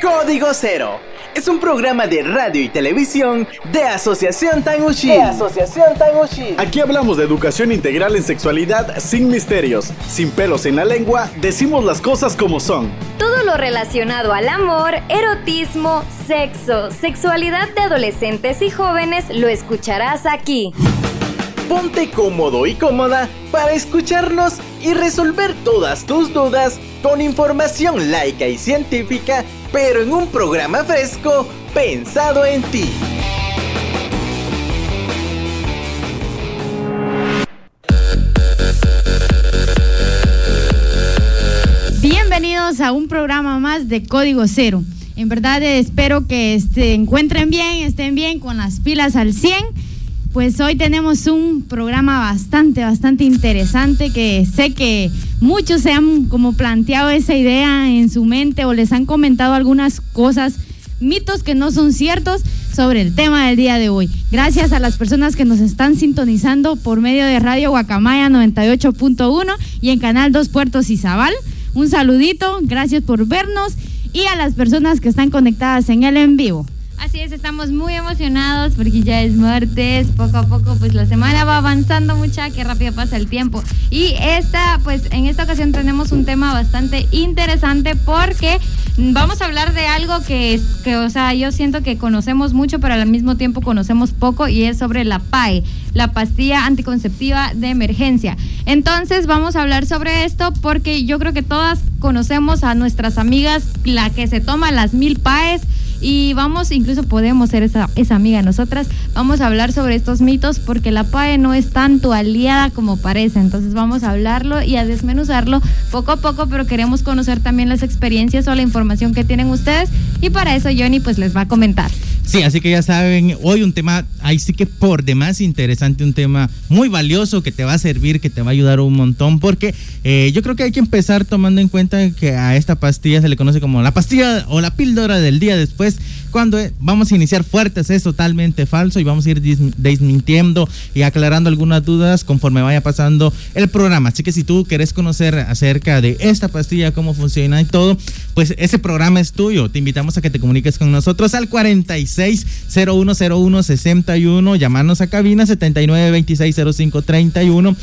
Código Cero es un programa de radio y televisión de Asociación Tanguchi. De Asociación Tanguchi. Aquí hablamos de educación integral en sexualidad sin misterios, sin pelos en la lengua, decimos las cosas como son. Todo lo relacionado al amor, erotismo, sexo, sexualidad de adolescentes y jóvenes lo escucharás aquí. Ponte cómodo y cómoda para escucharnos y resolver todas tus dudas con información laica y científica pero en un programa fresco pensado en ti. Bienvenidos a un programa más de Código Cero. En verdad espero que se encuentren bien, estén bien con las pilas al 100 pues hoy tenemos un programa bastante, bastante interesante que sé que muchos se han como planteado esa idea en su mente o les han comentado algunas cosas, mitos que no son ciertos sobre el tema del día de hoy. Gracias a las personas que nos están sintonizando por medio de Radio Guacamaya 98.1 y en Canal 2 Puertos Izabal. Un saludito, gracias por vernos y a las personas que están conectadas en el en vivo. Así es, estamos muy emocionados porque ya es martes, poco a poco pues la semana va avanzando mucha, que rápido pasa el tiempo. Y esta, pues en esta ocasión tenemos un tema bastante interesante porque vamos a hablar de algo que, que o sea, yo siento que conocemos mucho, pero al mismo tiempo conocemos poco y es sobre la PAE, la pastilla anticonceptiva de emergencia. Entonces vamos a hablar sobre esto porque yo creo que todas conocemos a nuestras amigas, la que se toma las mil PAES y vamos, incluso podemos ser esa, esa amiga nosotras, vamos a hablar sobre estos mitos porque la PAE no es tanto aliada como parece, entonces vamos a hablarlo y a desmenuzarlo poco a poco, pero queremos conocer también las experiencias o la información que tienen ustedes. Y para eso Johnny pues les va a comentar. Sí, así que ya saben, hoy un tema, ahí sí que por demás interesante, un tema muy valioso que te va a servir, que te va a ayudar un montón, porque eh, yo creo que hay que empezar tomando en cuenta que a esta pastilla se le conoce como la pastilla o la píldora del día después cuando eh, vamos a iniciar fuertes es totalmente falso y vamos a ir desmintiendo y aclarando algunas dudas conforme vaya pasando el programa. Así que si tú quieres conocer acerca de esta pastilla, cómo funciona y todo, pues ese programa es tuyo. Te invitamos a que te comuniques con nosotros al 46010161, llamarnos a cabina 79260531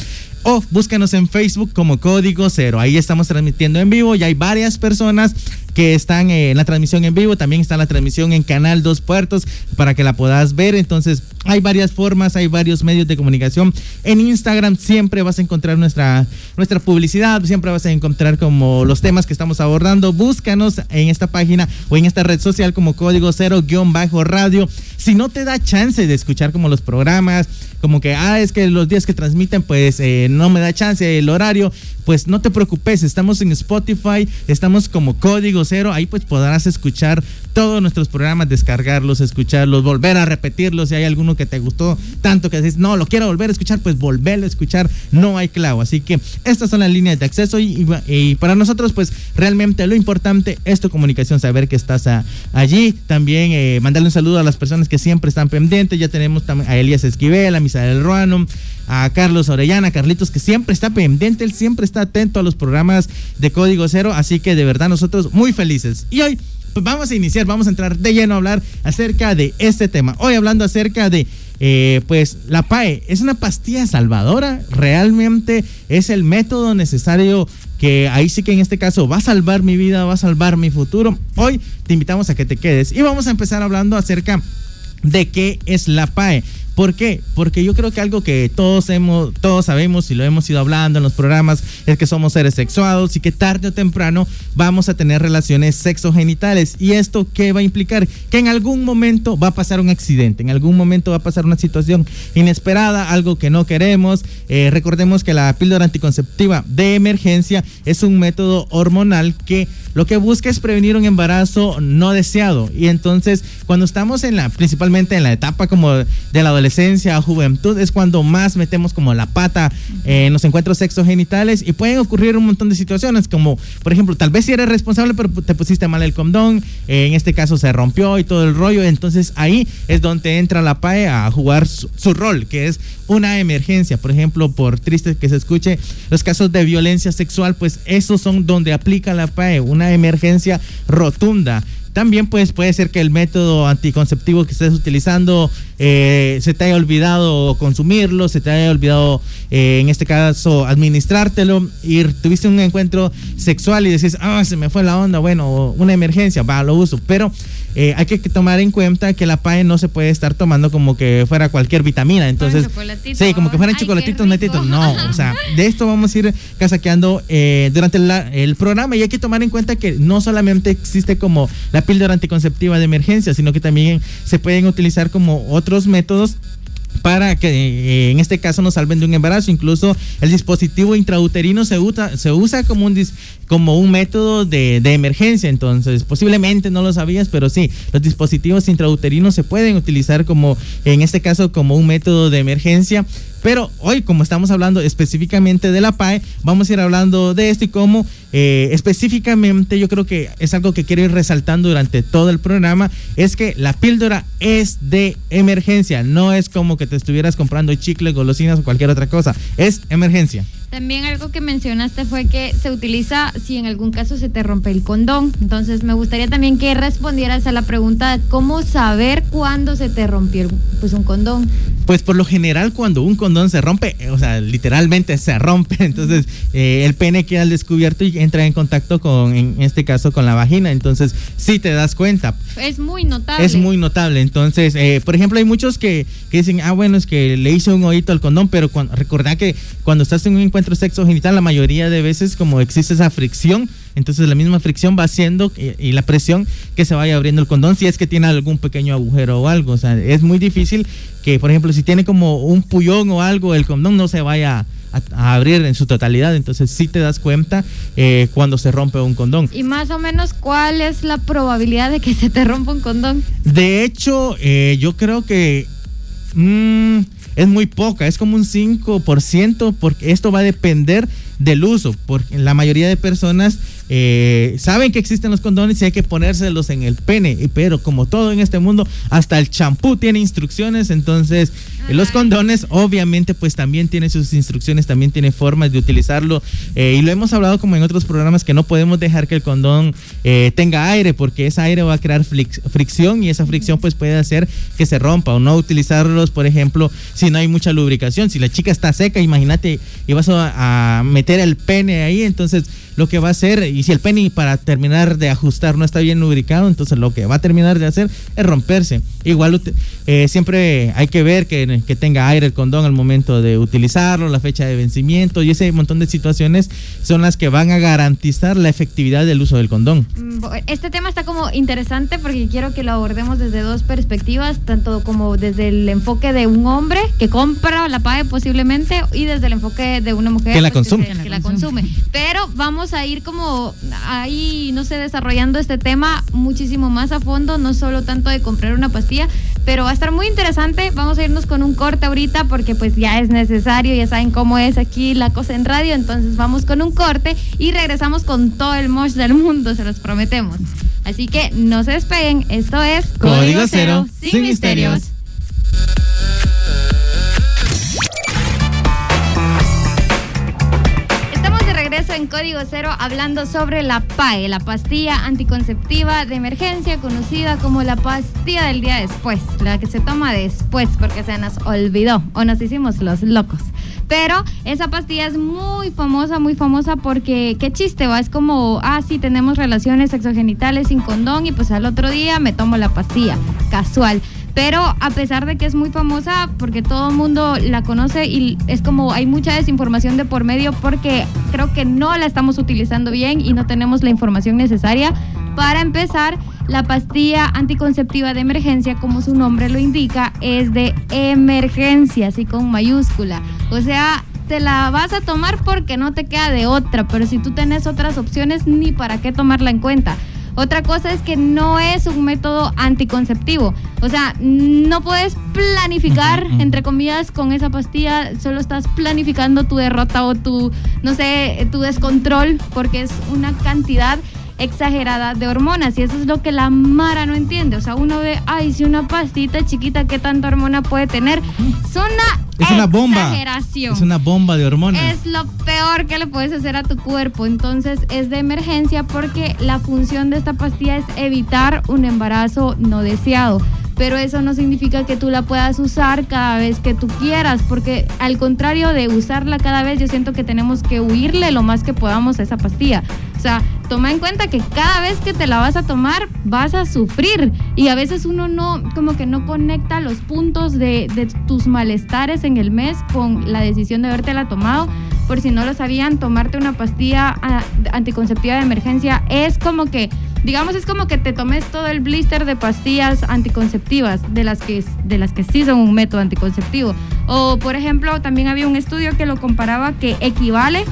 o búscanos en Facebook como Código Cero. Ahí estamos transmitiendo en vivo y hay varias personas que están en la transmisión en vivo. También está la transmisión en Canal Dos Puertos para que la puedas ver. Entonces, hay varias formas, hay varios medios de comunicación. En Instagram siempre vas a encontrar nuestra, nuestra publicidad, siempre vas a encontrar como los temas que estamos abordando. Búscanos en esta página o en esta red social como Código Cero guion bajo radio. Si no te da chance de escuchar como los programas, como que, ah, es que los días que transmiten, pues eh, no me da chance el horario, pues no te preocupes, estamos en Spotify, estamos como Código Cero, ahí pues podrás escuchar todos nuestros programas, descargarlos, escucharlos, volver a repetirlos, si hay alguno que te gustó tanto que dices, no, lo quiero volver a escuchar, pues volverlo a escuchar, no hay clavo, así que estas son las líneas de acceso y, para nosotros pues realmente lo importante es tu comunicación, saber que estás allí, también eh, mandarle un saludo a las personas que siempre están pendientes, ya tenemos a Elías Esquivel, a Misael Ruano, a Carlos Orellana, Carlitos, que siempre está pendiente, él siempre está atento a los programas de Código Cero, así que de verdad nosotros muy felices. Y hoy pues vamos a iniciar, vamos a entrar de lleno a hablar acerca de este tema. Hoy hablando acerca de, eh, pues, la PAE, ¿es una pastilla salvadora? ¿Realmente es el método necesario que ahí sí que en este caso va a salvar mi vida, va a salvar mi futuro? Hoy te invitamos a que te quedes y vamos a empezar hablando acerca de qué es la PAE. ¿Por qué? Porque yo creo que algo que todos hemos, todos sabemos y lo hemos ido hablando en los programas es que somos seres sexuados y que tarde o temprano vamos a tener relaciones sexogenitales. ¿Y esto qué va a implicar? Que en algún momento va a pasar un accidente, en algún momento va a pasar una situación inesperada, algo que no queremos. Eh, recordemos que la píldora anticonceptiva de emergencia es un método hormonal que lo que busca es prevenir un embarazo no deseado. Y entonces, cuando estamos en la, principalmente en la etapa como de la adolescencia, adolescencia, juventud, es cuando más metemos como la pata en los encuentros sexogenitales y pueden ocurrir un montón de situaciones, como por ejemplo, tal vez si eres responsable, pero te pusiste mal el condón, eh, en este caso se rompió y todo el rollo, entonces ahí es donde entra la PAE a jugar su, su rol, que es una emergencia, por ejemplo, por triste que se escuche, los casos de violencia sexual, pues esos son donde aplica la PAE, una emergencia rotunda. También pues, puede ser que el método anticonceptivo que estés utilizando eh, se te haya olvidado consumirlo, se te haya olvidado, eh, en este caso, administrártelo y tuviste un encuentro sexual y decís, ah, se me fue la onda, bueno, una emergencia, va, lo uso. Pero eh, hay que tomar en cuenta que la PAE no se puede estar tomando como que fuera cualquier vitamina. Entonces, sí, como que fueran Ay, chocolatitos rico. No, o sea, de esto vamos a ir casaqueando eh, durante la- el programa y hay que tomar en cuenta que no solamente existe como la píldora anticonceptiva de emergencia, sino que también se pueden utilizar como otros métodos para que eh, en este caso nos salven de un embarazo. Incluso el dispositivo intrauterino se usa, se usa como, un dis- como un método de, de emergencia. Entonces, posiblemente no lo sabías, pero sí, los dispositivos intrauterinos se pueden utilizar como, en este caso, como un método de emergencia. Pero hoy, como estamos hablando específicamente de la PAE, vamos a ir hablando de esto y cómo eh, específicamente yo creo que es algo que quiero ir resaltando durante todo el programa, es que la píldora es de emergencia, no es como que te estuvieras comprando chicles, golosinas o cualquier otra cosa, es emergencia. También algo que mencionaste fue que se utiliza si en algún caso se te rompe el condón. Entonces me gustaría también que respondieras a la pregunta de cómo saber cuándo se te rompió pues, un condón. Pues por lo general cuando un condón se rompe, eh, o sea, literalmente se rompe, entonces eh, el pene queda al descubierto y entra en contacto con, en este caso, con la vagina, entonces sí te das cuenta. Es muy notable. Es muy notable. Entonces, eh, por ejemplo, hay muchos que, que dicen, ah, bueno, es que le hice un oído al condón, pero cuando, recordá que cuando estás en un encuentro sexo genital, la mayoría de veces, como existe esa fricción, entonces la misma fricción va haciendo y, y la presión que se vaya abriendo el condón, si es que tiene algún pequeño agujero o algo. O sea, es muy difícil que, por ejemplo, si tiene como un pullón o algo, el condón no se vaya a, a abrir en su totalidad. Entonces, sí te das cuenta eh, cuando se rompe un condón. Y más o menos, ¿cuál es la probabilidad de que se te rompa un condón? De hecho, eh, yo creo que mm, es muy poca, es como un 5%, porque esto va a depender del uso, porque la mayoría de personas eh, saben que existen los condones y hay que ponérselos en el pene, pero como todo en este mundo, hasta el champú tiene instrucciones, entonces eh, los condones obviamente pues también tienen sus instrucciones, también tiene formas de utilizarlo, eh, y lo hemos hablado como en otros programas que no podemos dejar que el condón eh, tenga aire, porque ese aire va a crear fricción y esa fricción pues puede hacer que se rompa o no utilizarlos, por ejemplo, si no hay mucha lubricación, si la chica está seca, imagínate, y vas a, a meter el pene ahí, entonces lo que va a hacer, y si el pene para terminar de ajustar no está bien lubricado, entonces lo que va a terminar de hacer es romperse. Igual eh, siempre hay que ver que, que tenga aire el condón al momento de utilizarlo, la fecha de vencimiento y ese montón de situaciones son las que van a garantizar la efectividad del uso del condón. Mm, Este tema está como interesante porque quiero que lo abordemos desde dos perspectivas, tanto como desde el enfoque de un hombre que compra la PAE posiblemente y desde el enfoque de una mujer Que la pues, consume. se- que la consume. Pero vamos a ir como ahí, no sé, desarrollando este tema muchísimo más a fondo, no solo tanto de comprar una pastilla, pero va a estar muy interesante. Vamos a irnos con un corte ahorita porque pues ya es necesario, ya saben cómo es aquí la cosa en radio, entonces vamos con un corte y regresamos con todo el mosh del mundo, se los prometemos. Así que no se despeguen, esto es Código Cero, sin misterios. En Código Cero hablando sobre la PAE, la pastilla anticonceptiva de emergencia conocida como la pastilla del día después, la que se toma después porque se nos olvidó o nos hicimos los locos. Pero esa pastilla es muy famosa, muy famosa porque qué chiste va, es como, ah, sí, tenemos relaciones sexogenitales sin condón y pues al otro día me tomo la pastilla, casual. Pero a pesar de que es muy famosa, porque todo el mundo la conoce y es como hay mucha desinformación de por medio porque creo que no la estamos utilizando bien y no tenemos la información necesaria. Para empezar, la pastilla anticonceptiva de emergencia, como su nombre lo indica, es de emergencia, así con mayúscula. O sea, te la vas a tomar porque no te queda de otra, pero si tú tenés otras opciones, ni para qué tomarla en cuenta. Otra cosa es que no es un método anticonceptivo. O sea, no puedes planificar, entre comillas, con esa pastilla, solo estás planificando tu derrota o tu, no sé, tu descontrol, porque es una cantidad exagerada de hormonas y eso es lo que la Mara no entiende. O sea, uno ve, ay, si una pastita chiquita, ¿qué tanta hormona puede tener? Es una, es una bomba. exageración. Es una bomba de hormonas. Es lo peor que le puedes hacer a tu cuerpo. Entonces es de emergencia porque la función de esta pastilla es evitar un embarazo no deseado pero eso no significa que tú la puedas usar cada vez que tú quieras, porque al contrario de usarla cada vez, yo siento que tenemos que huirle lo más que podamos a esa pastilla. O sea, toma en cuenta que cada vez que te la vas a tomar, vas a sufrir. Y a veces uno no, como que no conecta los puntos de, tus malestares en el mes con la decisión de habértela tomado por si no lo sabían, tomarte una pastilla ah, anticonceptiva de emergencia es como que, digamos, es como que te tomes todo el blister de pastillas anticonceptivas, de las que, de las que sí son un método anticonceptivo. O, por ejemplo, también había un estudio que lo comparaba que equivale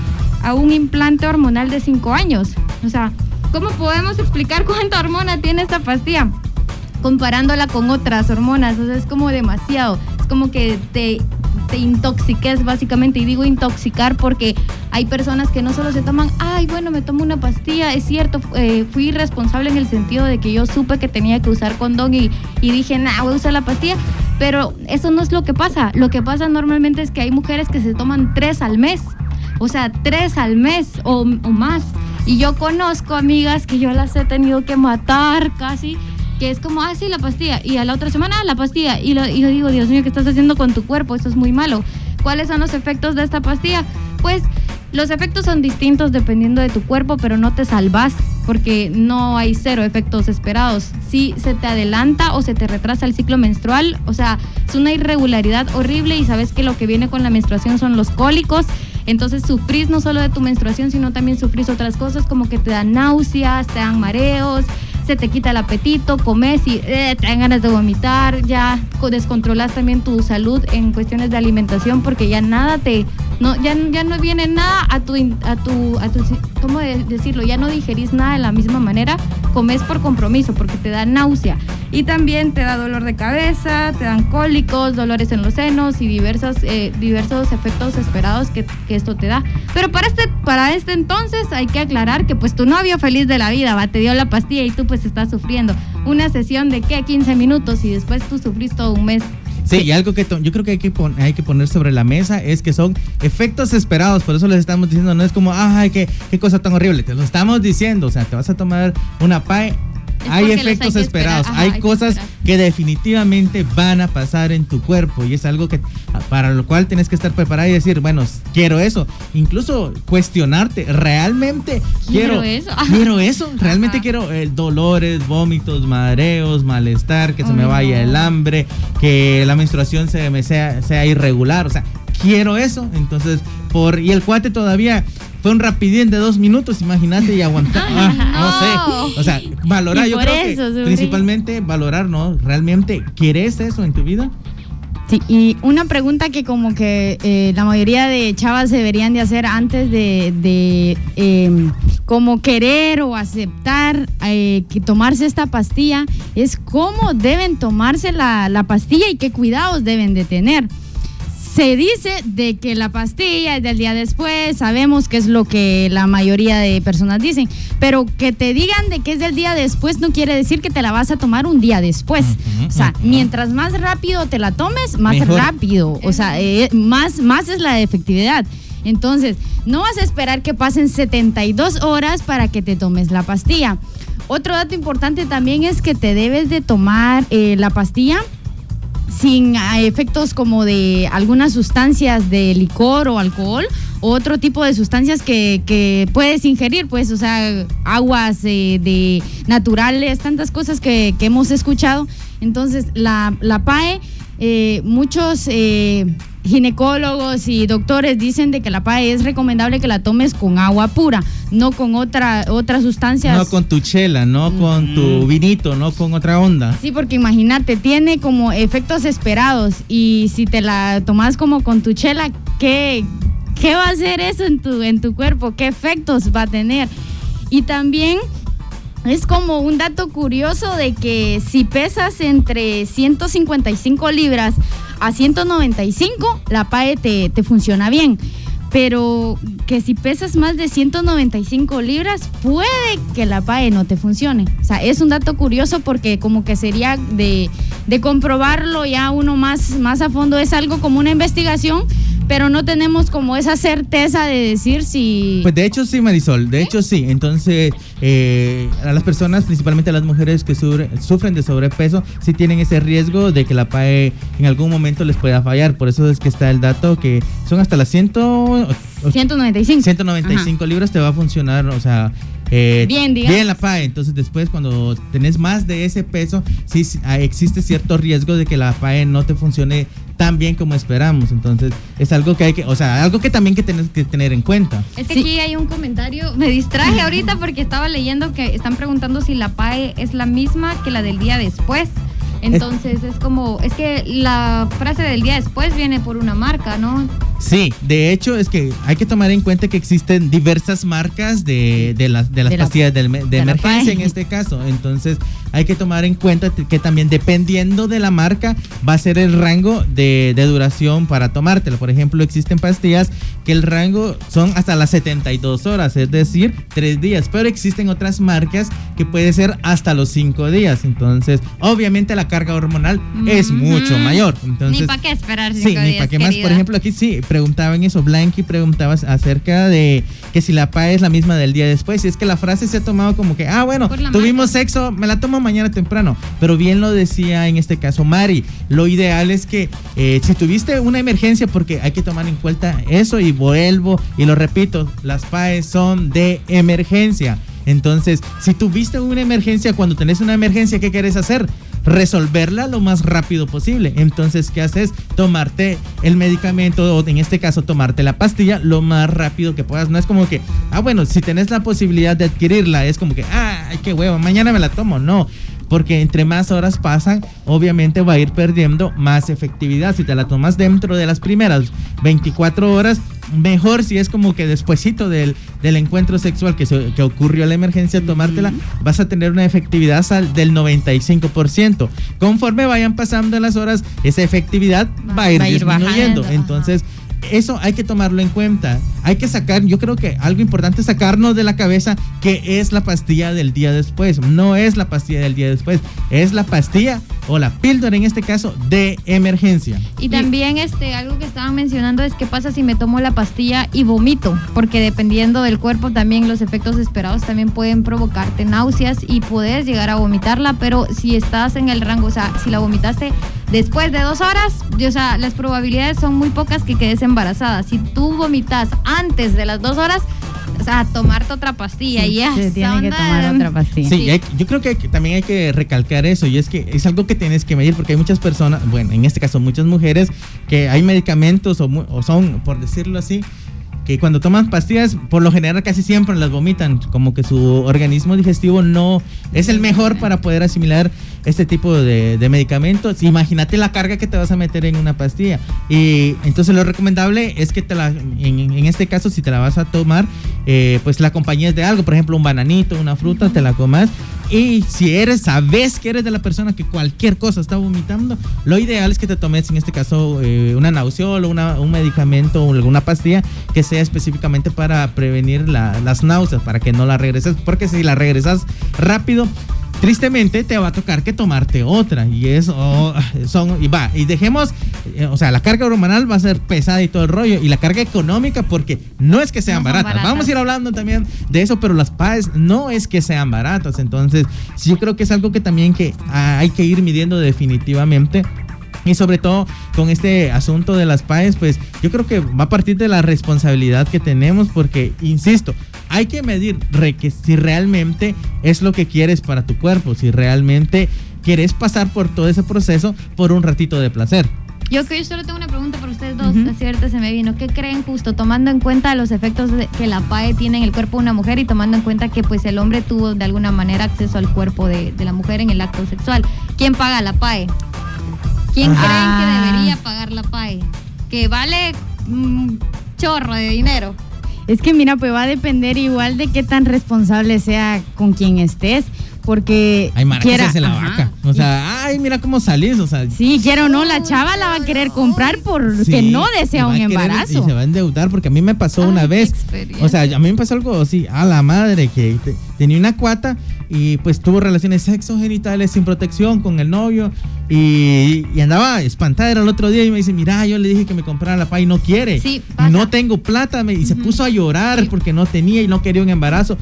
a un implante hormonal de 5 años. O sea, ¿cómo podemos explicar cuánta hormona tiene esta pastilla? Comparándola con otras hormonas, o sea, es como demasiado. Es como que te te intoxiques básicamente. Y digo intoxicar porque hay personas que no solo se toman, ay, bueno, me tomo una pastilla, es cierto, eh, fui irresponsable en el sentido de que yo supe que tenía que usar condón y, dije, nah, voy a usar la pastilla. Pero eso no es lo que pasa. Lo que pasa normalmente es que hay mujeres que se toman tres al mes. O sea, tres al mes o más. Y yo conozco amigas que yo las he tenido que matar casi que es como, ah, la pastilla, y a la otra semana la pastilla, y, lo, y yo digo, Dios mío, ¿qué estás haciendo con tu cuerpo? Eso es muy malo. ¿Cuáles son los efectos de esta pastilla? Pues los efectos son distintos dependiendo de tu cuerpo, pero no te salvas porque no hay cero efectos esperados. Si se te adelanta o se te retrasa el ciclo menstrual, o sea, es una irregularidad horrible y sabes que lo que viene con la menstruación son los cólicos. Entonces sufrís no solo de tu menstruación, sino también sufrís otras cosas como que te dan náuseas, te dan mareos, se te quita el apetito, comes y eh, te dan ganas de vomitar, ya descontrolas también tu salud en cuestiones de alimentación porque ya nada te, no, ya, ya no viene nada a tu, a tu, a tu, ¿cómo decirlo? Ya no digerís nada de la misma manera, comes por compromiso porque te da náusea y también te da dolor de cabeza, te dan cólicos, dolores en los senos y diversos, eh, diversos efectos esperados que, que, esto te da. Pero para este, para este entonces hay que aclarar que pues tu novio feliz de la vida va, te dio la pastilla y tú pues estás sufriendo. Una sesión de qué, 15 minutos y después tú sufrís todo un mes. Sí, y algo que yo creo que hay que, hay que poner sobre la mesa es que son efectos esperados, por eso les estamos diciendo, no es como, ay, qué, qué cosa tan horrible, te lo estamos diciendo, o sea, te vas a tomar una PAE hay efectos esperados, hay, cosas que definitivamente van a pasar en tu cuerpo y es algo que para lo cual tienes que estar preparado y decir, bueno, quiero eso, incluso cuestionarte, realmente quiero, eso, quiero eso, realmente quiero eh, dolores, vómitos, mareos, malestar, que se me vaya el hambre, que la menstruación se me sea, sea irregular, o sea, quiero eso, entonces por y el cuate todavía fue un rapidín de dos minutos, imagínate, y aguantar. Ah, no. sé. O sea, valorar, yo creo que principalmente valorar, ¿no? ¿Realmente quieres eso en tu vida? Sí, y una pregunta que como que eh, la mayoría de chavas deberían de hacer antes de, de em, como querer o aceptar eh, que tomarse esta pastilla es cómo deben tomarse la, la pastilla y qué cuidados deben de tener se dice de que la pastilla es del día después, sabemos que es lo que la mayoría de personas dicen, pero que te digan de que es del día después no quiere decir que te la vas a tomar un día después. o sea, mientras más rápido te la tomes, más rápido, o sea, eh, más, más es la efectividad. Entonces, no vas a esperar que pasen 72 horas para que te tomes la pastilla. Otro dato importante también es que te debes de tomar eh, la pastilla sin efectos como de algunas sustancias de licor o alcohol o otro tipo de sustancias que, puedes ingerir, pues, o sea, aguas eh, de naturales, tantas cosas que, hemos escuchado. Entonces, la, la PAE, eh, muchos eh, ginecólogos y doctores dicen de que la PAE es recomendable que la tomes con agua pura, no con otra otras sustancias. No con tu chela, no con tu vinito, no con otra onda. Sí, porque imagínate, tiene como efectos esperados y si te la tomas como con tu chela, ¿qué, qué va a hacer eso en tu, en tu cuerpo? ¿Qué efectos va a tener? Y también es como un dato curioso de que si pesas entre 155 libras a 195, la PAE te, te funciona bien pero que si pesas más de 195 libras, puede que la PAE no te funcione. O sea, es un dato curioso porque como que sería de, de comprobarlo ya uno más, más a fondo, es algo como una investigación pero no tenemos como esa certeza de decir si... Pues de hecho sí, Marisol, de hecho sí. Entonces, eh, a las personas, principalmente a las mujeres que sufren de sobrepeso, sí tienen ese riesgo de que la PAE en algún momento les pueda fallar. Por eso es que está el dato que son hasta las 100, 195. 195 libras te va a funcionar, o sea, eh, bien, bien la PAE. Entonces después cuando tenés más de ese peso, sí, ah, existe cierto riesgo de que la PAE no te funcione tan bien como esperamos. Entonces es algo que hay que, o sea, algo que también que tienes que tener en cuenta. Es que aquí hay un comentario, me distraje ahorita porque estaba leyendo que están preguntando si la PAE es la misma que la del día después. Entonces es como, es que la frase del día después viene por una marca, ¿no? Sí, de hecho es que hay que tomar en cuenta que existen diversas marcas de, las, de las pastillas de, emergencia en este caso. Entonces hay que tomar en cuenta que también dependiendo de la marca va a ser el rango de, duración para tomártelo. Por ejemplo, existen pastillas que el rango son hasta las 72 horas, es decir, 3 días. Pero existen otras marcas que puede ser hasta los 5 días. Entonces, obviamente la carga hormonal es mucho mayor. Entonces, ni para qué esperar Sí, ni para qué más. Por ejemplo, aquí sí, preguntaban eso, Blanqui preguntaba acerca de que si la PA es la misma del día después. Y es que la frase se ha tomado como que, ah, bueno, tuvimos sexo, me la tomo mañana temprano. Pero bien lo decía en este caso Mari, lo ideal es que eh, si tuviste una emergencia, porque hay que tomar en cuenta eso y vuelvo y lo repito, las PAES son de emergencia. Entonces, si tuviste una emergencia, cuando tenés una emergencia, ¿qué quieres hacer? Resolverla lo más rápido posible. Entonces, ¿qué haces? Tomarte el medicamento o en este caso tomarte la pastilla lo más rápido que puedas. No es como que, ah, bueno, si tenés la posibilidad de adquirirla, es como que, ah, qué huevo, mañana me la tomo. No, porque entre más horas pasan, obviamente va a ir perdiendo más efectividad. Si te la tomas dentro de las primeras 24 horas, mejor si es como que despuesito del, del encuentro sexual que, se, que ocurrió la emergencia, tomártela, vas a tener una efectividad del 95%. Conforme vayan pasando las horas, esa efectividad va, a ir, disminuyendo. Entonces, eso hay que tomarlo en cuenta. Hay que sacar, yo creo que algo importante es sacarnos de la cabeza que es la pastilla del día después. No es la pastilla del día después, es la pastilla o la píldora en este caso de emergencia. Y también este algo que estaban mencionando es qué pasa si me tomo la pastilla y vomito, porque dependiendo del cuerpo también los efectos esperados también pueden provocarte náuseas y puedes llegar a vomitarla, pero si estás en el rango, o sea, si la vomitaste después de dos horas, o sea, las probabilidades son muy pocas que quedes embarazada. Si tú vomitas antes de las dos horas, o sea, tomarte otra pastilla y ya. Sí, tiene que tomar otra pastilla. Sí, yo creo que también hay que recalcar eso y es que es algo que tienes que medir porque hay muchas personas, bueno, en este caso muchas mujeres, que hay medicamentos o, o son, por decirlo así, que cuando toman pastillas, por lo general casi siempre las vomitan, como que su organismo digestivo no es el mejor para poder asimilar este tipo de, medicamentos. Imagínate la carga que te vas a meter en una pastilla. Y entonces lo recomendable es que te la, en, este caso, si te la vas a tomar, eh, pues la acompañes de algo, por ejemplo, un bananito, una fruta, te la comas. Y si eres, sabes que eres de la persona que cualquier cosa está vomitando, lo ideal es que te tomes en este caso eh, una nauseol o un medicamento o alguna pastilla que sea específicamente para prevenir las náuseas, para que no la regreses, porque si la regresas rápido, tristemente te va a tocar que tomarte otra y eso son y va y dejemos eh, o sea la carga hormonal va a ser pesada y todo el rollo y la carga económica porque no es que sean baratas. vamos a ir hablando también de eso pero las PAES no es que sean baratas entonces yo creo que es algo que también que hay que ir midiendo definitivamente y sobre todo con este asunto de las PAES, pues yo creo que va a partir de la responsabilidad que tenemos porque, insisto, hay que medir que si realmente es lo que quieres para tu cuerpo, si realmente quieres pasar por todo ese proceso por un ratito de placer. Yo, yo solo tengo una pregunta para ustedes dos, uh se me vino. ¿Qué creen justo tomando en cuenta los efectos que la PAE tiene en el cuerpo de una mujer y tomando en cuenta que pues el hombre tuvo de alguna manera acceso al cuerpo de, la mujer en el acto sexual? ¿Quién paga la PAE? ¿Quién creen que debería pagar la PAE? Que vale un chorro de dinero. Es que mira, pues va a depender igual de qué tan responsable sea con quien estés porque Ay, Mara, quiera- que se la ajá. vaca. O sea, ay, mira cómo salís. O sea, Sí, quiero o no, la chava la va a querer comprar porque sí, no desea un a querer- embarazo. Y se va a endeudar porque a mí me pasó Ay, una vez. O sea, a mí me pasó algo así, a la madre, que te- tenía una cuata y pues tuvo relaciones sexogenitales sin protección con el novio y, y andaba espantada era el otro día y me dice, mira, yo le dije que me comprara la pa y no quiere. Sí, no tengo plata me- y se puso a llorar Sí. porque no tenía y no quería un embarazo.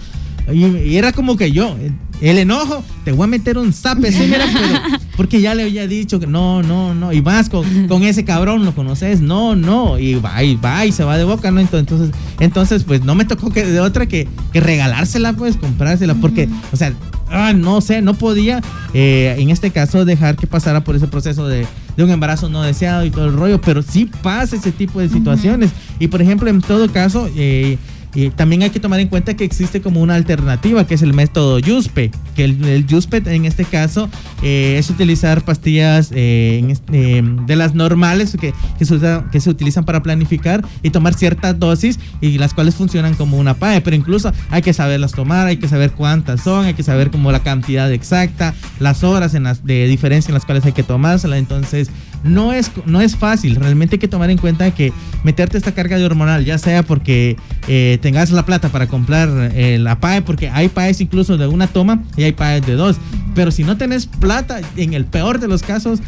Y, y era como que yo, el enojo, te voy a meter un zape, sí, mira, pero- porque ya le había dicho que no, no, no, y más con, con ese cabrón, ¿lo conoces? No, no, y va, y va, y se va de boca, ¿no? Entonces, entonces pues no me tocó que de otra que, que regalársela, pues, comprársela, porque, o sea, ah, no sé, no podía, eh, en este caso, dejar que pasara por ese proceso de, de un embarazo no deseado y todo el rollo, pero sí pasa ese tipo de situaciones. Y, por ejemplo, en todo caso, eh, y también hay que tomar en cuenta que existe como una alternativa, que es el método YUSPE, que el, el YUSPE en este caso eh, es utilizar pastillas eh, eh, de las normales que, se utilizan para planificar y tomar ciertas dosis y las cuales funcionan como una PAE, pero incluso hay que saberlas tomar, hay que saber cuántas son, hay que saber como la cantidad exacta, las horas en las, de diferencia en las cuales hay que tomársela, entonces no es, no es fácil, realmente hay que tomar en cuenta que meterte esta carga de hormonal, ya sea porque eh, tengas la plata para comprar eh, la PAE, porque hay PAEs incluso de una toma y hay PAEs de dos, pero si no tenés plata, en el peor de los casos,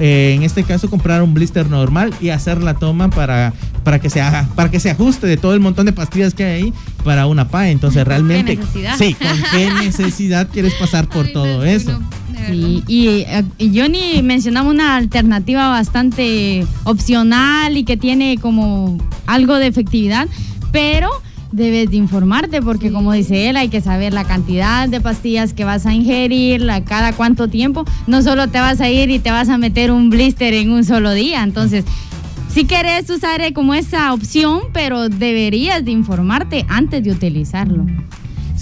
eh, en este caso comprar un blister normal y hacer la toma para, para, que se haga, para que se ajuste de todo el montón de pastillas que hay ahí para una PAE, entonces ¿Con qué realmente... necesidad? Sí, ¿con qué necesidad quieres pasar por Ay, todo no, eso? no. Sí, y, eh, y Johnny mencionaba una alternativa bastante opcional y que tiene como algo de efectividad, pero debes de informarte porque como dice él, hay que saber la cantidad de pastillas que vas a ingerir, la, cada cuánto tiempo. No solo te vas a ir y te vas a meter un blister en un solo día, entonces... Si querés usar eh, como esa opción, pero deberías de informarte antes de utilizarlo.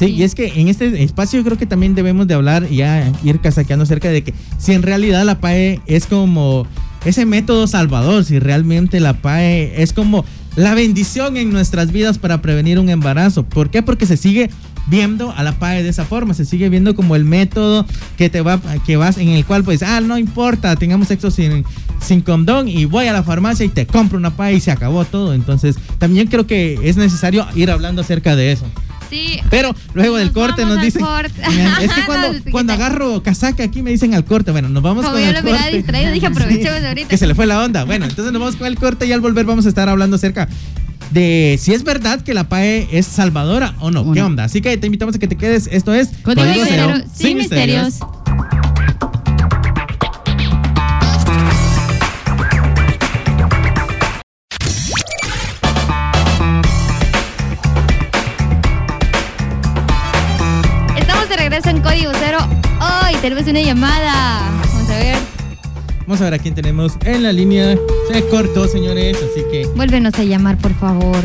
Sí, y es que en este espacio yo creo que también debemos de hablar y ya ir casaqueando acerca de que si en realidad la PAE es como ese método salvador, si realmente la PAE es como la bendición en nuestras vidas para prevenir un embarazo. ¿Por qué? Porque se sigue viendo a la PAE de esa forma, se sigue viendo como el método que te va, que vas, en el cual pues, ah, no importa, tengamos sexo sin, sin condón y voy a la farmacia y te compro una PAE y se acabó todo. Entonces, también creo que es necesario ir hablando acerca de eso. Sí. Pero luego del corte vamos nos dicen. corte. Es que cuando, No, agarro casaca aquí me dicen al corte. Bueno, nos vamos Como con yo el lo corte. distraído, dije, aprovechemos ahorita. Que se le fue la onda. Bueno, entonces nos vamos con el corte y al volver vamos a estar hablando acerca de si es verdad que la PAE es salvadora o no. ¿Qué onda? Así que te invitamos a que te quedes. Esto es Código Cero, Cero, sin sin misterios. Tenemos una llamada. Vamos a ver. Vamos a ver a quién tenemos en la línea. Se cortó, señores. Así que Vuélvenos a llamar, por favor.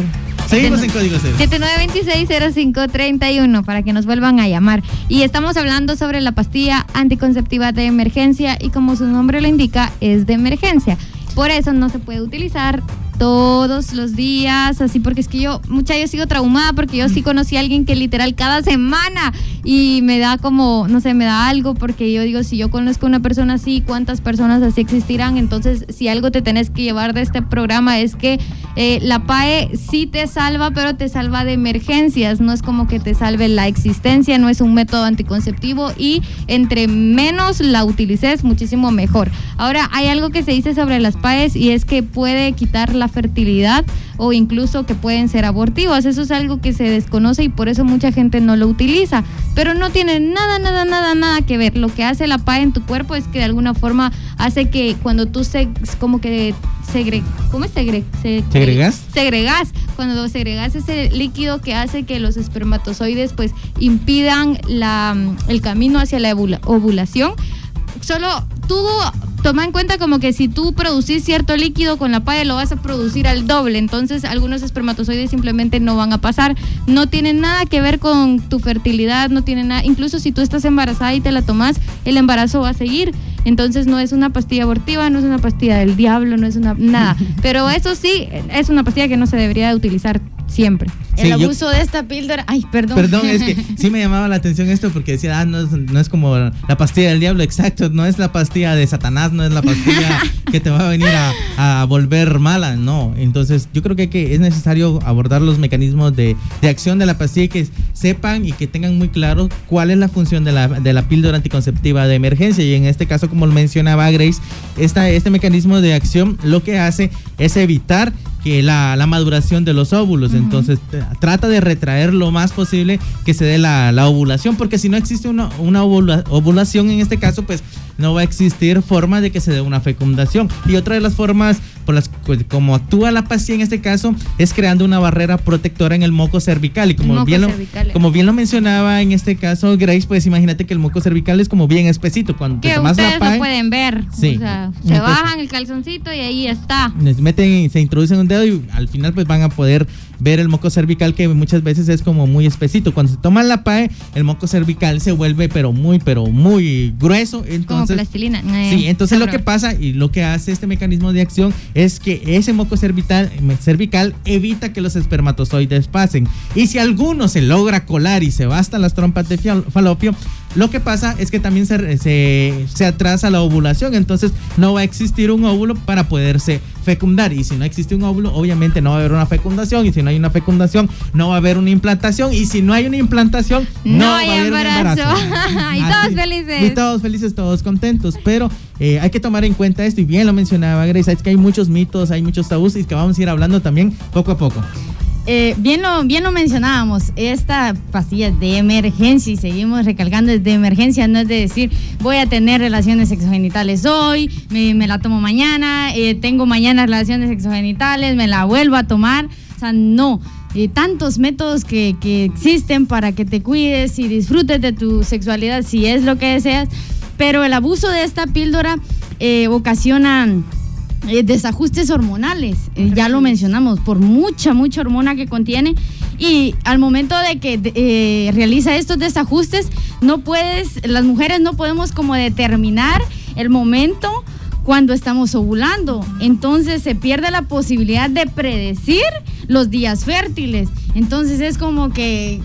seguimos en Código Cero. 7926-0531 para que nos vuelvan a llamar. Y estamos hablando sobre la pastilla anticonceptiva de emergencia y como su nombre lo indica, es de emergencia. Por eso no se puede utilizar todos los días, así porque es que yo, mucha yo sigo traumada porque yo sí conocí a alguien que literal cada semana y me da como, no sé, me da algo porque yo digo, si yo conozco a una persona así, ¿cuántas personas así existirán? Entonces, si algo te tenés que llevar de este programa es que eh, la PAE sí te salva, pero te salva de emergencias, no es como que te salve la existencia, no es un método anticonceptivo y entre menos la utilices, muchísimo mejor. Ahora, hay algo que se dice sobre las PAEs y es que puede quitar la fertilidad o incluso que pueden ser abortivas. Eso es algo que se desconoce y por eso mucha gente no lo utiliza. Pero no tiene nada, nada, nada, nada que ver. Lo que hace la PAE en tu cuerpo es que de alguna forma hace que cuando tú se, como que segre, ¿cómo es segre? Se- ¿Segregas? segregas. Cuando segregas ese líquido que hace que los espermatozoides pues impidan la, el camino hacia la ovula- ovulación. Solo tú toma en cuenta como que si tú producís cierto líquido con la paya lo vas a producir al doble. Entonces algunos espermatozoides simplemente no van a pasar. No tiene nada que ver con tu fertilidad, no tiene nada. Incluso si tú estás embarazada y te la tomas, el embarazo va a seguir. Entonces no es una pastilla abortiva, no es una pastilla del diablo, no es una nada. Pero eso sí, es una pastilla que no se debería de utilizar siempre. el abuso de esta píldora, ay, perdón. Perdón, es que sí me llamaba la atención esto porque decía, ah, no es, no es como la pastilla del diablo, exacto, no es la pastilla de Satanás, no es la pastilla que te va a venir a, a volver mala, no. Entonces, yo creo que, que es necesario abordar los mecanismos de, de, acción de la pastilla y que sepan y que tengan muy claro cuál es la función de la, de la píldora anticonceptiva de emergencia. Y en este caso, como lo mencionaba Grace, esta, este mecanismo de acción lo que hace es evitar que la, la, maduración de los óvulos. Entonces, trata de retraer lo más posible que se dé la, la ovulación, porque si no existe una, una ovulación en este caso, pues no va a existir forma de que se dé una fecundación. Y otra de las formas por las como actúa la pastilla en este caso es creando una barrera protectora en el moco cervical y como bien lo, como bien lo mencionaba en este caso Grace pues imagínate que el moco cervical es como bien espesito cuando que te tomas ustedes la lo pueden ver sí. o sea, se bajan el calzoncito y ahí está se meten se introducen un dedo y al final pues van a poder ver el moco cervical que muchas veces es como muy espesito. Cuando se toma la PAE, el moco cervical se vuelve pero muy, pero muy grueso. Entonces, como plastilina. Sí, entonces lo que pasa y lo que hace este mecanismo de acción es que ese moco cervical, cervical evita que los espermatozoides pasen. Y si alguno se logra colar y se va hasta las trompas de falopio, lo que pasa es que también se, se, se, atrasa la ovulación, entonces no va a existir un óvulo para poderse fecundar. Y si no existe un óvulo, obviamente no va a haber una fecundación. Y si no hay una fecundación, no va a haber una implantación. Y si no hay una implantación, no, va a haber embarazo. un embarazo. y todos felices. Y todos felices, todos contentos. Pero eh, hay que tomar en cuenta esto, y bien lo mencionaba Grace, es que hay muchos mitos, hay muchos tabús y que vamos a ir hablando también poco a poco. Eh, bien, lo, bien lo mencionábamos, esta pastilla de emergencia, y seguimos recalcando, es de emergencia, no es de decir voy a tener relaciones sexogenitales hoy, me, la tomo mañana, eh, tengo mañana relaciones sexogenitales, me la vuelvo a tomar, o sea, no. Eh, tantos métodos que, que existen para que te cuides y disfrutes de tu sexualidad si es lo que deseas, pero el abuso de esta píldora ocasiona eh, desajustes hormonales, eh, ya lo mencionamos, por mucha, mucha hormona que contiene. Y al momento de que eh, realiza estos desajustes, no puedes, las mujeres no podemos como determinar el momento cuando estamos ovulando. Entonces se pierde la posibilidad de predecir los días fértiles. Entonces es como que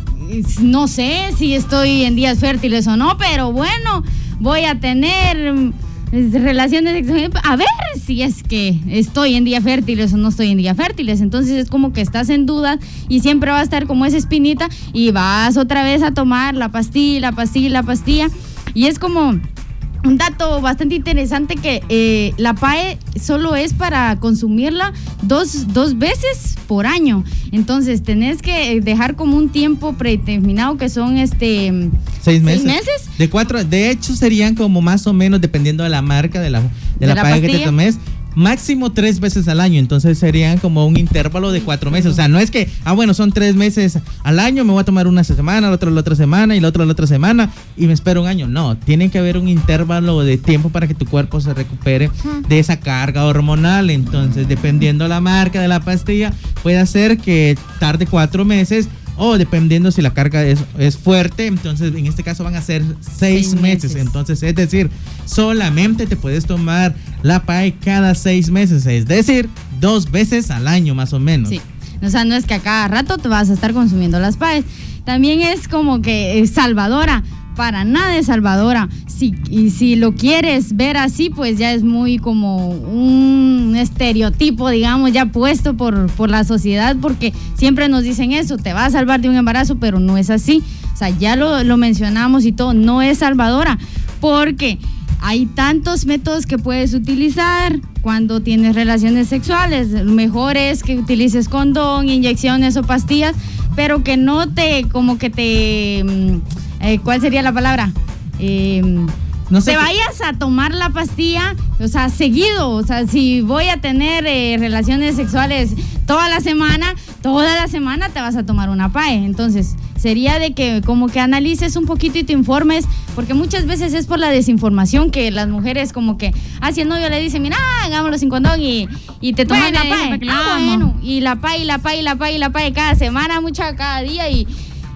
no sé si estoy en días fértiles o no, pero bueno, voy a tener relaciones a ver si es que estoy en día fértiles o no estoy en día fértiles. Entonces es como que estás en duda y siempre va a estar como esa espinita y vas otra vez a tomar la pastilla, la pastilla, la pastilla. Y es como un dato bastante interesante que eh, la PAE solo es para consumirla dos, dos, veces por año. Entonces tenés que dejar como un tiempo predeterminado que son este seis meses. De cuatro, de hecho serían como más o menos dependiendo de la marca de la, de, la, PAE que te tomes máximo tres veces al año, entonces serían como un intervalo de cuatro meses. O sea, no es que, ah, bueno, son tres meses al año, me voy a tomar una semana, la otra la otra semana y la otra la otra semana y me espero un año. No, tiene que haber un intervalo de tiempo para que tu cuerpo se recupere de esa carga hormonal. Entonces, dependiendo la marca de la pastilla, puede ser que tarde cuatro meses o dependiendo si la carga es, es, fuerte, entonces en este caso van a ser seis, meses. Entonces, es decir, solamente te puedes tomar la PAE cada seis meses, es decir, dos veces al año más o menos. Sí, o sea, no es que a cada rato te vas a estar consumiendo las PAEs. También es como que es salvadora para nada es salvadora. Si, y si lo quieres ver así, pues ya es muy como un estereotipo, digamos, ya puesto por, por la sociedad, porque siempre nos dicen eso, te va a salvar de un embarazo, pero no es así. O sea, ya lo, lo mencionamos y todo, no es salvadora, porque hay tantos métodos que puedes utilizar cuando tienes relaciones sexuales. Lo mejor es que utilices condón, inyecciones o pastillas, pero que no te, como que te mm, eh, ¿cuál sería la palabra? Em, no te vayas a tomar la pastilla, o sea, seguido, o sea, si voy a tener eh, relaciones sexuales toda la semana, toda la semana te vas a tomar una PAE. Entonces, sería de que como que analices un poquito y te informes, porque muchas veces es por la desinformación que las mujeres como que, ah, si el novio le dice, mira, hagámoslo sin condón y, y te tomas la PAE. Ah, bueno, y la PAE, y la PAE, y la PAE, y la PAE cada semana, mucha cada día y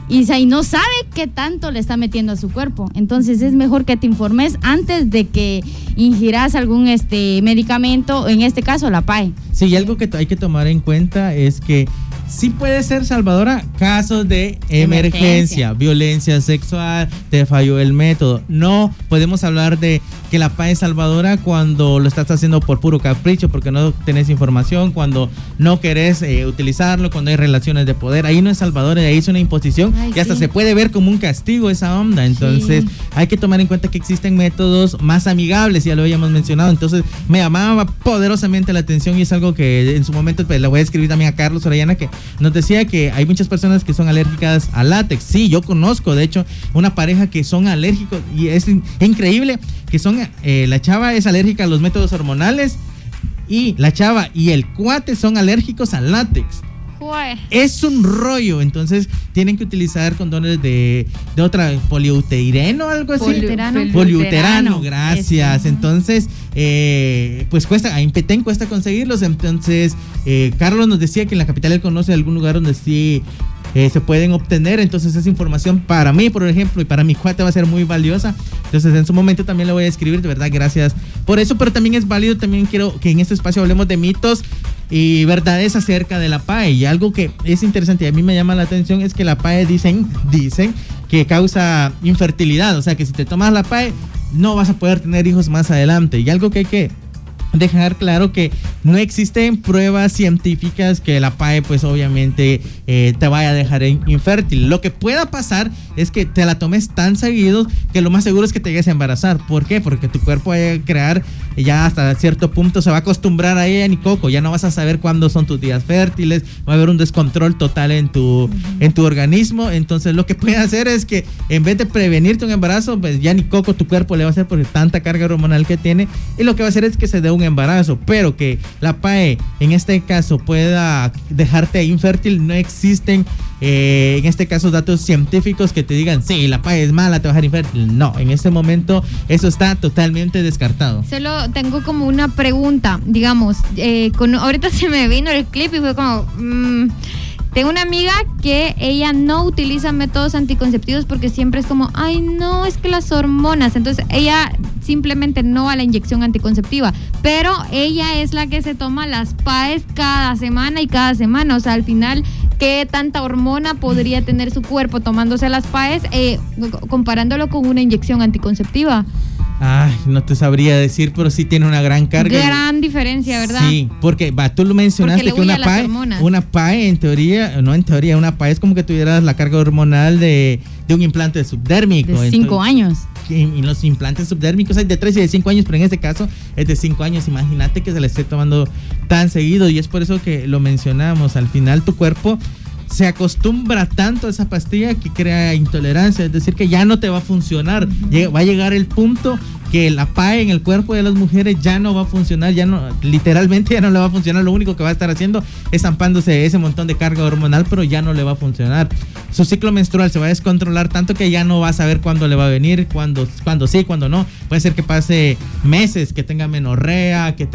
y, no sabe qué tanto le está metiendo a su cuerpo. Entonces es mejor que te informes antes de que ingieras algún este medicamento, en este caso la PAE. Sí, algo que hay que tomar en cuenta es que sí puede ser salvadora casos de emergencia, Emergencia. violencia sexual, te falló el método. No podemos hablar de que la PAE es salvadora cuando lo estás haciendo por puro capricho, porque no tenés información, cuando no querés eh, utilizarlo, cuando hay relaciones de poder. Ahí no es salvadora, ahí es una imposición Ay, y hasta sí. se puede ver como un castigo esa onda. Entonces Sí. hay que tomar en cuenta que existen métodos más amigables, ya lo habíamos mencionado. Entonces me llamaba poderosamente la atención y es algo que en su momento pues, le voy a escribir también a Carlos Orellana que nos decía que hay muchas personas que son alérgicas al látex. Sí, yo conozco, de hecho, una pareja que son alérgicos y es in- increíble que son, eh, la chava es alérgica a los métodos hormonales y la chava y el cuate son alérgicos al látex. Jue. Es un rollo, entonces tienen que utilizar condones de, de otra poliutereno o algo así. Poliuterano. Poliuterano, gracias. Entonces, eh, pues cuesta, a Impetén cuesta conseguirlos. Entonces, eh, Carlos nos decía que en la capital él conoce algún lugar donde sí eh, se pueden obtener. Entonces, esa información para mí, por ejemplo, y para mi cuate va a ser muy valiosa. Entonces, en su momento también le voy a escribir, de verdad, gracias por eso. Pero también es válido, también quiero que en este espacio hablemos de mitos y verdades acerca de la PAE. Y algo que es interesante y a mí me llama la atención es que la PAE dicen, dicen que causa infertilidad. O sea, que si te tomas la PAE no vas a poder tener hijos más adelante. Y algo que hay que dejar claro que no existen pruebas científicas que la PAE pues obviamente eh, te vaya a dejar in- infértil. Lo que pueda pasar es que te la tomes tan seguido que lo más seguro es que te llegues a embarazar. ¿Por qué? Porque tu cuerpo va a crear ya hasta cierto punto se va a acostumbrar a ella ni coco. Ya no vas a saber cuándo son tus días fértiles. Va a haber un descontrol total en tu, en tu organismo. Entonces lo que puede hacer es que en vez de prevenirte un embarazo, pues ya ni coco tu cuerpo le va a hacer por tanta carga hormonal que tiene. Y lo que va a hacer es que se dé un embarazo. Pero que la PAE en este caso pueda dejarte infértil, no existen eh, en este caso datos científicos que te digan, sí, la PAE es mala, te va a dejar infértil. No, en este momento eso está totalmente descartado. Solo tengo como una pregunta, digamos, eh, ahorita se me vino el clip y fue como, mm, tengo una amiga que ella no utiliza métodos anticonceptivos porque siempre es como, ay no, es que las hormonas, entonces ella simplemente no va a la inyección anticonceptiva, pero ella es la que se toma las PAES cada semana y cada semana, o sea, al final, ¿qué tanta hormona podría tener su cuerpo tomándose las PAES eh, comparándolo con una inyección anticonceptiva? Ay, no te sabría decir, pero sí tiene una gran carga. Gran diferencia, ¿verdad? Sí, porque va, tú lo mencionaste que una PAE, una PAE en teoría, no en teoría, una PAE es como que tuvieras la carga hormonal de, de un implante subdérmico. De cinco Entonces, años. Y, y los implantes subdérmicos hay de 3 y de 5 años, pero en este caso es de 5 años. Imagínate que se le esté tomando tan seguido y es por eso que lo mencionamos. Al final tu cuerpo se acostumbra tanto a esa pastilla que crea intolerancia, es decir, que ya no te va a funcionar. Va a llegar el punto que la PAE en el cuerpo de las mujeres ya no va a funcionar, ya no, literalmente ya no le va a funcionar. Lo único que va a estar haciendo es zampándose ese montón de carga hormonal, pero ya no le va a funcionar. Su ciclo menstrual se va a descontrolar tanto que ya no va a saber cuándo le va a venir, cuándo, cuándo sí, cuándo no. Puede ser que pase meses, que tenga menorrea, que,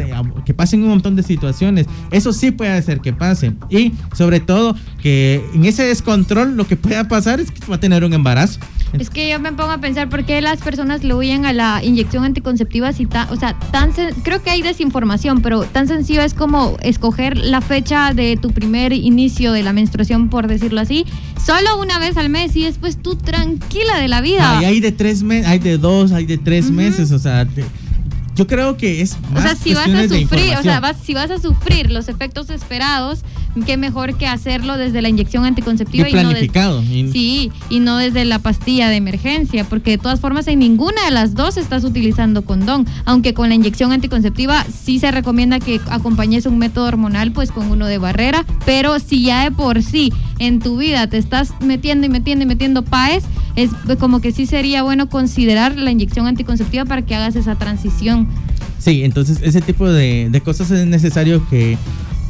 que pasen un montón de situaciones. Eso sí puede hacer que pase. Y sobre todo que en ese descontrol lo que pueda pasar es que va a tener un embarazo. Es que yo me pongo a pensar por qué las personas le huyen a la inyección anticonceptiva si ta- o sea, tan creo que hay desinformación, pero tan sencillo es como escoger la fecha de tu primer inicio de la menstruación, por decirlo así, solo una vez al mes y después tú tranquila de la vida. Hay, hay de tres meses, hay de dos, hay de tres meses, o sea, te- yo creo que es O más sea, si vas a de sufrir, o sea, vas, si vas a sufrir los efectos esperados, qué mejor que hacerlo desde la inyección anticonceptiva y y, no planificado. y- Sí, y no desde la pastilla de emergencia, porque de todas formas en ninguna de las dos estás utilizando condón, aunque con la inyección anticonceptiva sí se recomienda que acompañes un método hormonal pues con uno de barrera, pero si ya de por sí en tu vida te estás metiendo y metiendo y metiendo PAES, es como que sí sería bueno considerar la inyección anticonceptiva para que hagas esa transición. Sí, entonces ese tipo de, de cosas es necesario que,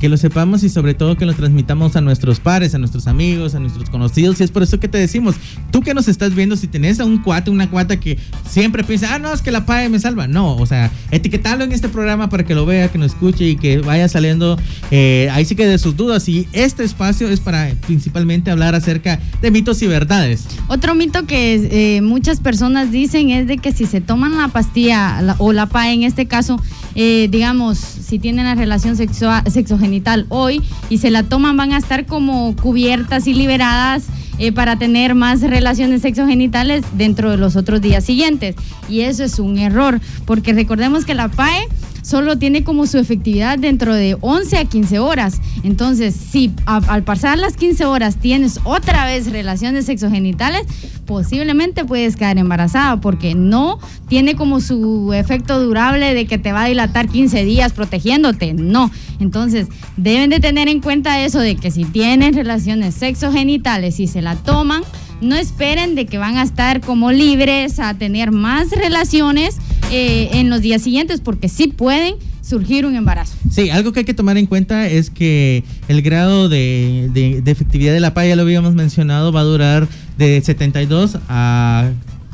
que lo sepamos y sobre todo que lo transmitamos a nuestros pares, a nuestros amigos, a nuestros conocidos. Y es por eso que te decimos, tú que nos estás viendo, si tenés a un cuate, una cuata que siempre piensa, ah, no, es que la PAE me salva. No, o sea, etiquetarlo en este programa para que lo vea, que lo escuche y que vaya saliendo eh, ahí sí que de sus dudas. Y este espacio es para principalmente hablar acerca de mitos y verdades. Otro mito que eh, muchas personas dicen es de que si se toman la pastilla la- o la PAE en este caso eh, digamos, si tienen la relación sexual, sexogenital hoy y se la toman, van a estar como cubiertas y liberadas eh, para tener más relaciones sexogenitales dentro de los otros días siguientes. Y eso es un error, porque recordemos que la PAE solo tiene como su efectividad dentro de 11 a 15 horas. Entonces, si al pasar las 15 horas tienes otra vez relaciones sexogenitales, posiblemente puedes quedar embarazada porque no tiene como su efecto durable de que te va a dilatar 15 días protegiéndote. No. Entonces, deben de tener en cuenta eso de que si tienen relaciones sexogenitales y se la toman, no esperen de que van a estar como libres a tener más relaciones eh, en los días siguientes, porque sí pueden surgir un embarazo. Sí, algo que hay que tomar en cuenta es que el grado de, efectividad de la PA, ya lo habíamos mencionado, va a durar de 72 a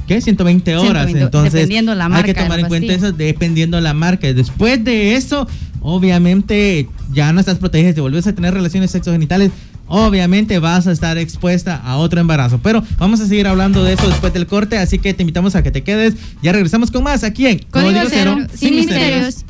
¿qué? 120 horas. Entonces, dependiendo la marca hay que tomar en cuenta eso dependiendo la marca. Después de eso, obviamente ya no estás protegida. Si vuelves a tener relaciones sexogenitales, obviamente vas a estar expuesta a otro embarazo. Pero vamos a seguir hablando de eso después del corte, así que te invitamos a que te quedes. Ya regresamos con más aquí en Código, Cero, sin, misterios.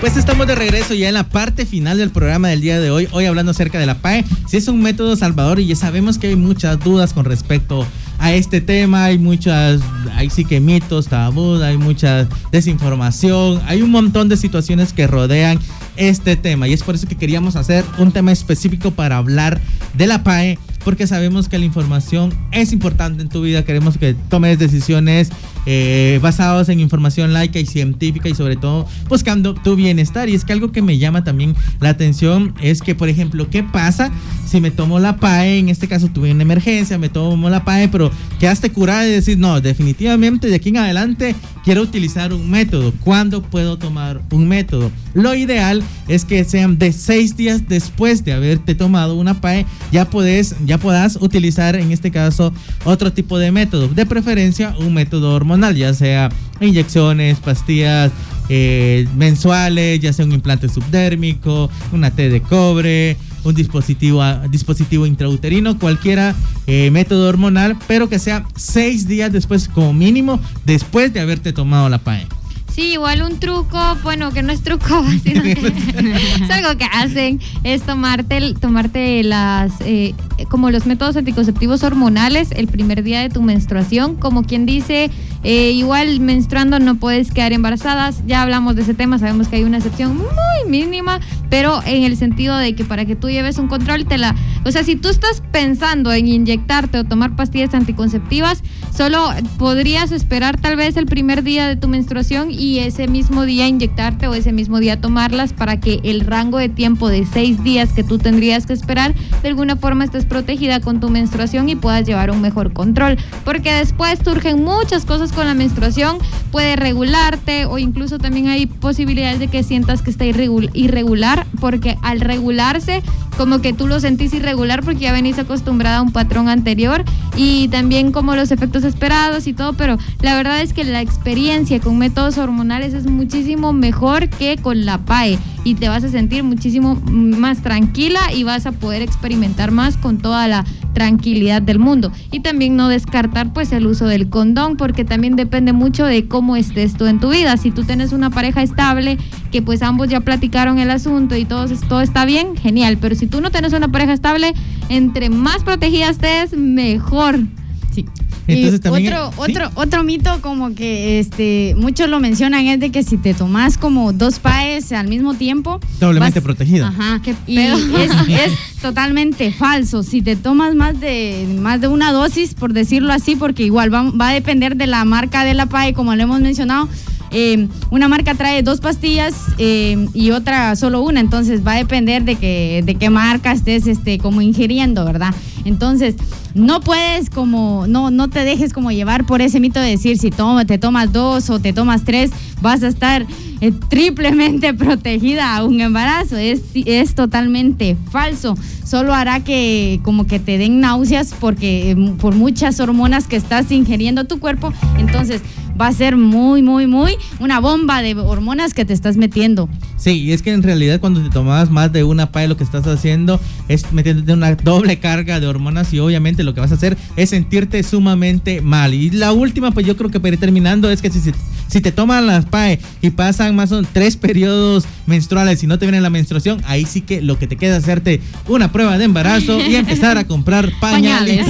Pues estamos de regreso ya en la parte final del programa del día de hoy, hoy hablando acerca de la PAE, si es un método salvador y ya sabemos que hay muchas dudas con respecto a este tema, hay muchas, hay sí que mitos, tabú, hay mucha desinformación, hay un montón de situaciones que rodean este tema y es por eso que queríamos hacer un tema específico para hablar de la PAE porque sabemos que la información es importante en tu vida. Queremos que tomes decisiones eh, basadas en información laica y científica y sobre todo buscando tu bienestar. Y es que algo que me llama también la atención es que, por ejemplo, ¿qué pasa si me tomo la PAE? En este caso tuve una emergencia, me tomo la PAE, pero quedaste curada y decir, no, definitivamente de aquí en adelante quiero utilizar un método. ¿Cuándo puedo tomar un método? Lo ideal es que sean de seis días después de haberte tomado una PAE, ya puedes ya utilizar en este caso otro tipo de método, de preferencia un método hormonal, ya sea inyecciones, pastillas eh, mensuales, ya sea un implante subdérmico, una T de cobre, un dispositivo, dispositivo intrauterino, cualquiera eh, método hormonal, pero que sea seis días después como mínimo después de haberte tomado la PAE. Sí, igual un truco, bueno, que no es truco, sino que es algo que hacen, es tomarte, tomarte las, eh, como los métodos anticonceptivos hormonales el primer día de tu menstruación, como quien dice, eh, igual menstruando no puedes quedar embarazadas, ya hablamos de ese tema, sabemos que hay una excepción muy mínima, pero en el sentido de que para que tú lleves un control, te la, o sea, si tú estás pensando en inyectarte o tomar pastillas anticonceptivas, solo podrías esperar tal vez el primer día de tu menstruación y ese mismo día inyectarte o ese mismo día tomarlas para que el rango de tiempo de seis días que tú tendrías que esperar, de alguna forma estés protegida con tu menstruación y puedas llevar un mejor control. Porque después surgen muchas cosas con la menstruación, puede regularte o incluso también hay posibilidades de que sientas que está irregular, porque al regularse, como que tú lo sentís irregular porque ya venís acostumbrada a un patrón anterior y también como los efectos esperados y todo, pero la verdad es que la experiencia con métodos hormonales es muchísimo mejor que con la PAE y te vas a sentir muchísimo más tranquila y vas a poder experimentar más con toda la tranquilidad del mundo. Y también no descartar pues el uso del condón porque también depende mucho de cómo estés tú en tu vida. Si tú tienes una pareja estable, que pues ambos ya platicaron el asunto y todo, todo está bien, genial. Pero si tú no tienes una pareja estable, entre más protegida estés, mejor. Sí otro, otro, otro mito como que este muchos lo mencionan es de que si te tomas como dos paes al mismo tiempo. Doblemente protegida. Ajá. y es, totalmente falso. Si te tomas más de más de una dosis, por decirlo así, porque igual va, va a depender de la marca de la PAE, como lo hemos mencionado. Eh, una marca trae dos pastillas eh, y otra solo una, entonces va a depender de, que, de qué marca estés este, como ingiriendo, ¿verdad? Entonces, no puedes como, no, no te dejes como llevar por ese mito de decir si te tomas dos o te tomas tres, vas a estar eh, triplemente protegida a un embarazo. Es, es totalmente falso. Solo hará que como que te den náuseas porque por muchas hormonas que estás ingiriendo tu cuerpo. Entonces, va a ser muy, muy, muy una bomba de hormonas que te estás metiendo. Sí, y es que en realidad cuando te tomas más de una PAE lo que estás haciendo es metiéndote una doble carga de hormonas y obviamente lo que vas a hacer es sentirte sumamente mal. Y la última, pues yo creo que para ir terminando es que si, si te toman las PAE y pasan más o tres periodos menstruales y no te viene la menstruación, ahí sí que lo que te queda es hacerte una prueba de embarazo y empezar a comprar pañales.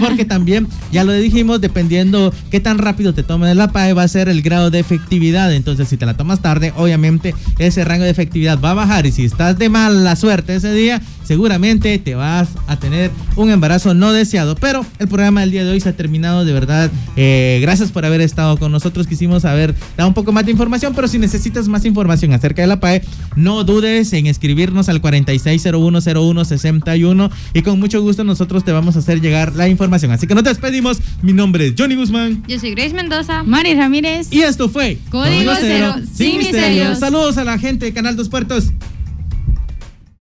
Porque también, ya lo dijimos, dependiendo qué tan rápido te tomes la PAE va a ser el grado de efectividad. Entonces si te la tomas tarde, obviamente ese rango de efectividad va a bajar y si estás de mala suerte ese día, seguramente te vas a tener un embarazo no deseado. Pero el programa del día de hoy se ha terminado, de verdad. Eh, gracias por haber estado con nosotros. Quisimos haber dado un poco más de información, pero si necesitas más información acerca de la PAE, no dudes en escribirnos al 46010161 y con mucho gusto nosotros te vamos a hacer llegar la información. Así que nos despedimos. Mi nombre es Johnny Guzmán. Yo soy Grace Mendoza. Mari Ramírez. Y esto fue Código Cero, sin misterios. Saludos a la gente de Canal Dos Puertos.